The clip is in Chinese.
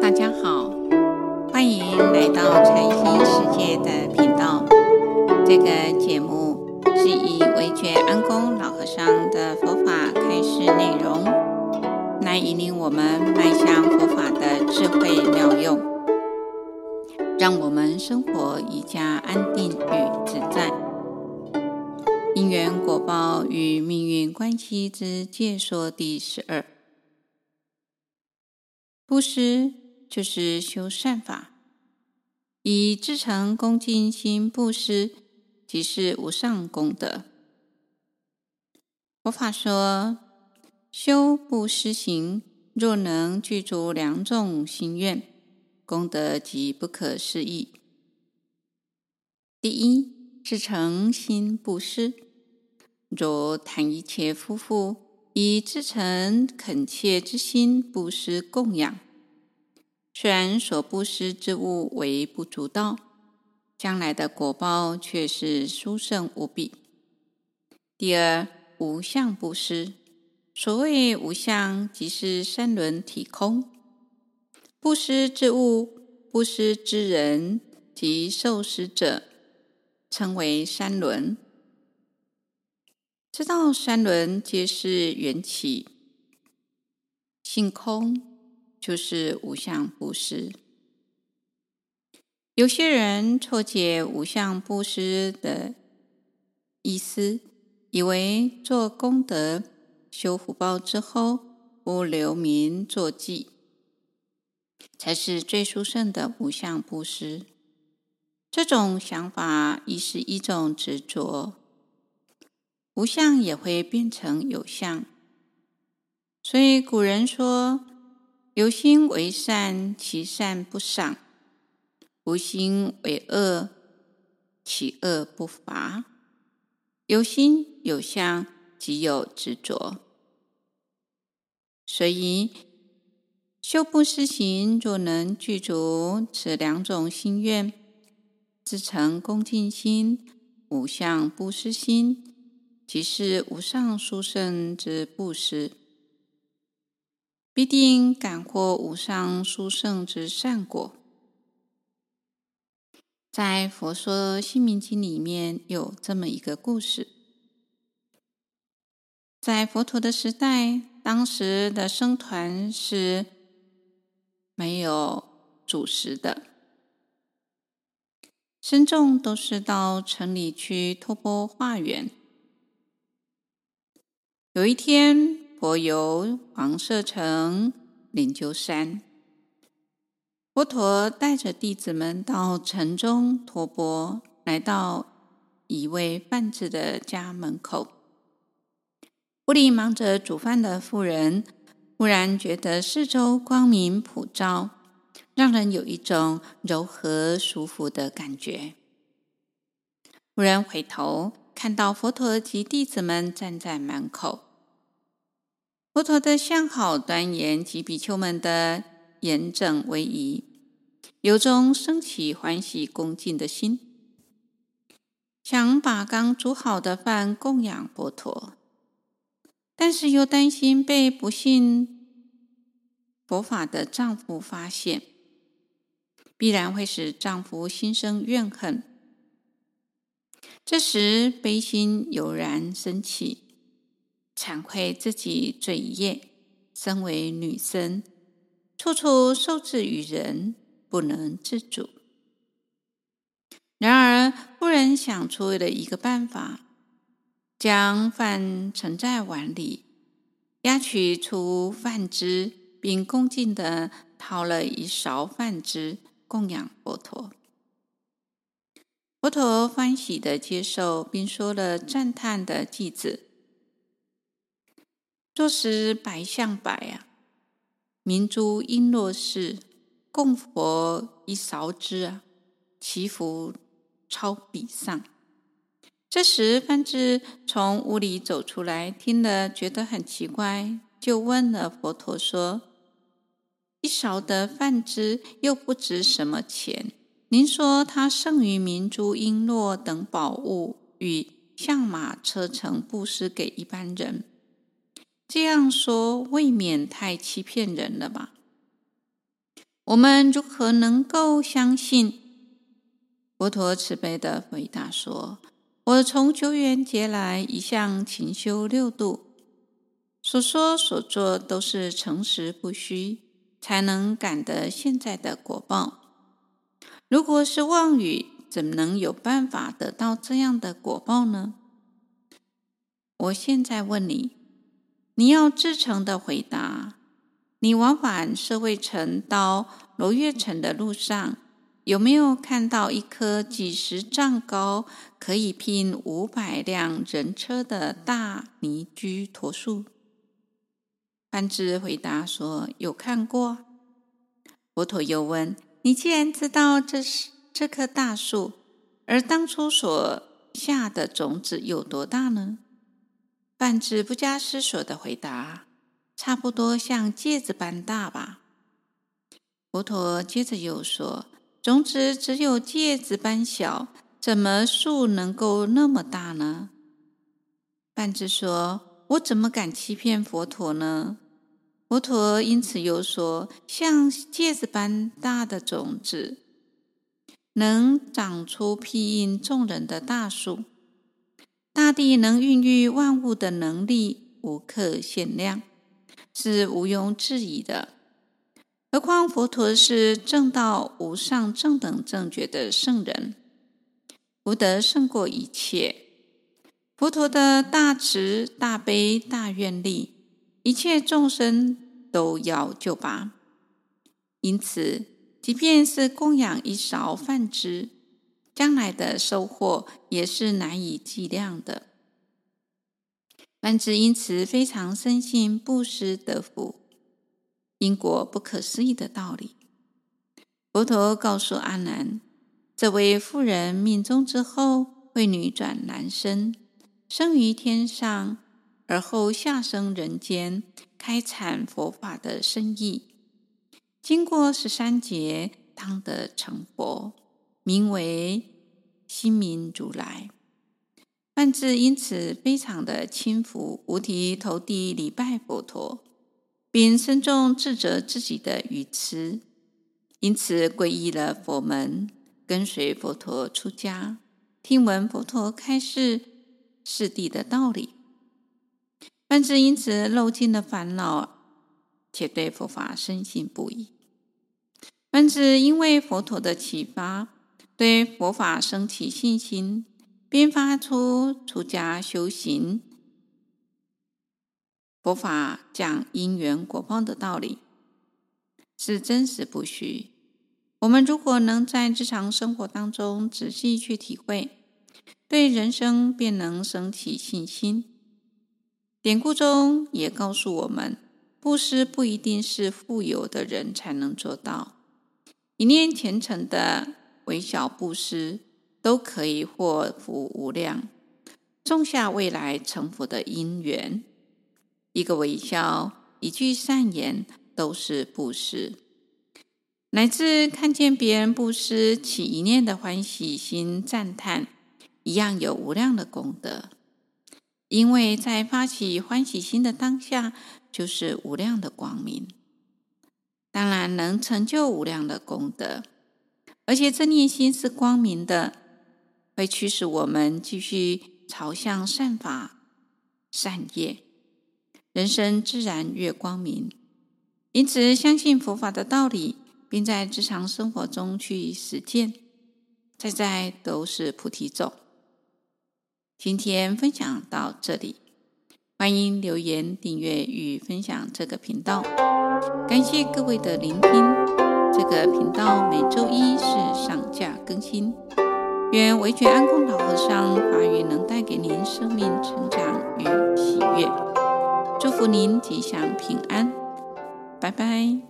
大家好，欢迎来到禅心世界的频道。这个节目是以维觉安公老和尚的佛法开示内容，来引领我们迈向佛法的智慧妙用，让我们生活愈加安定与自在。因缘果报与命运关系之介说第十二。布施就是修善法，以至诚恭敬心布施，即是无上功德。佛法说，修布施行，若能具足两种心愿，功德即不可思议。第一，至诚心布施，如谈一切夫妇。以至诚恳切之心布施供养，虽然所布施之物微不足道，将来的果报却是殊胜无比。第二，无相布施，所谓无相，即是三轮体空。布施之物、布施之人及受施者，称为三轮。知道三轮皆是缘起，性空，就是无相布施。有些人错解无相布施的意思，以为做功德、修福报之后，不留名作记，才是最殊胜的无相布施。这种想法亦是一种执着。无相也会变成有相，所以古人说：“有心为善，其善不赏；无心为恶，其恶不罚。”有心有相，即有执着。所以修布施行，若能具足此两种心愿，至诚恭敬心、无相布施心。即是无上殊胜之布施，必定感获无上殊胜之善果。在《佛说星云经》里面有这么一个故事：在佛陀的时代，当时的僧团是没有主食的，僧众都是到城里去托钵化缘。有一天，佛游王舍城灵鹫山，佛陀带着弟子们到城中托钵，来到一位贩子的家门口。屋里忙着煮饭的妇人，忽然觉得四周光明普照，让人有一种柔和舒服的感觉。妇人回头。看到佛陀及弟子们站在门口，佛陀的相好端严及比丘们的严整威仪，由衷生起欢喜恭敬的心，想把刚煮好的饭供养佛陀，但是又担心被不信佛法的丈夫发现，必然会使丈夫心生怨恨。这时，悲心油然升起，惭愧自己罪业，身为女生，处处受制于人，不能自主。然而，妇人想出了一个办法，将饭盛在碗里，压取出饭汁，并恭敬地掏了一勺饭汁供养佛陀。佛陀欢喜地接受，并说了赞叹的偈子：“若使百象百啊，明珠璎珞是，供佛一勺之啊，祈福超彼上。”这时，饭智从屋里走出来，听了觉得很奇怪，就问了佛陀说：“一勺的饭汁又不值什么钱？”您说他胜于明珠、璎珞等宝物，与象马车乘布施给一般人，这样说未免太欺骗人了吧？我们如何能够相信？佛陀慈悲的回答说：“我从久远劫来一向勤修六度，所说所做都是诚实不虚，才能感得现在的果报。如果是妄语，怎么能有办法得到这样的果报呢？”我现在问你，你要至诚的回答：你往返社会城到罗月城的路上，有没有看到一棵几十丈高、可以拼五百辆人车的大尼居陀树？班智回答说：“有看过。”佛陀又问：“你既然知道这是这棵大树，而当初所下的种子有多大呢？”梵志不加思索的回答：“差不多像戒指般大吧。”佛陀接着又说：“种子只有戒指般小，怎么树能够那么大呢？”梵志说：“我怎么敢欺骗佛陀呢？”佛陀因此又说：“像戒指般大的种子，能长出庇荫众人的大树。”大地能孕育万物的能力无可限量，是毋庸置疑的。何况佛陀是正道无上正等正觉的圣人，福德胜过一切。佛陀的大慈大悲大愿力，一切众生都要救拔。因此，即便是供养一勺饭汁。将来的收获也是难以计量的。梵志因此非常深信布施得福、因果不可思议的道理。佛陀告诉阿难：这位妇人命终之后会女转男生，生于天上，而后下生人间，开阐佛法的深意。经过十三劫，当得成佛。名为心明如来，梵志因此非常的轻浮，五体投地礼拜佛陀，并深重自责自己的愚痴，因此皈依了佛门，跟随佛陀出家，听闻佛陀开示四谛的道理。梵志因此漏尽了烦恼，且对佛法深信不疑。梵志因为佛陀的启发。对佛法生起信心，并发出出家修行佛法讲因缘果报的道理，是真实不虚。我们如果能在日常生活当中仔细去体会，对人生便能升起信心。典故中也告诉我们，布施不一定是富有的人才能做到，一念虔诚的。微小布施都可以获福无量，种下未来成佛的因缘。一个微笑，一句善言，都是布施。乃至看见别人布施，起一念的欢喜心、赞叹，一样有无量的功德。因为在发起欢喜心的当下，就是无量的光明，当然能成就无量的功德。而且这念心是光明的，会驱使我们继续朝向善法、善业，人生自然越光明。因此，相信佛法的道理，并在日常生活中去实践，在在都是菩提种。今天分享到这里，欢迎留言、订阅与分享这个频道。感谢各位的聆听。这个频道每周一是上架更新。愿维觉安公老和尚法语能带给您生命成长与喜悦，祝福您吉祥平安，拜拜。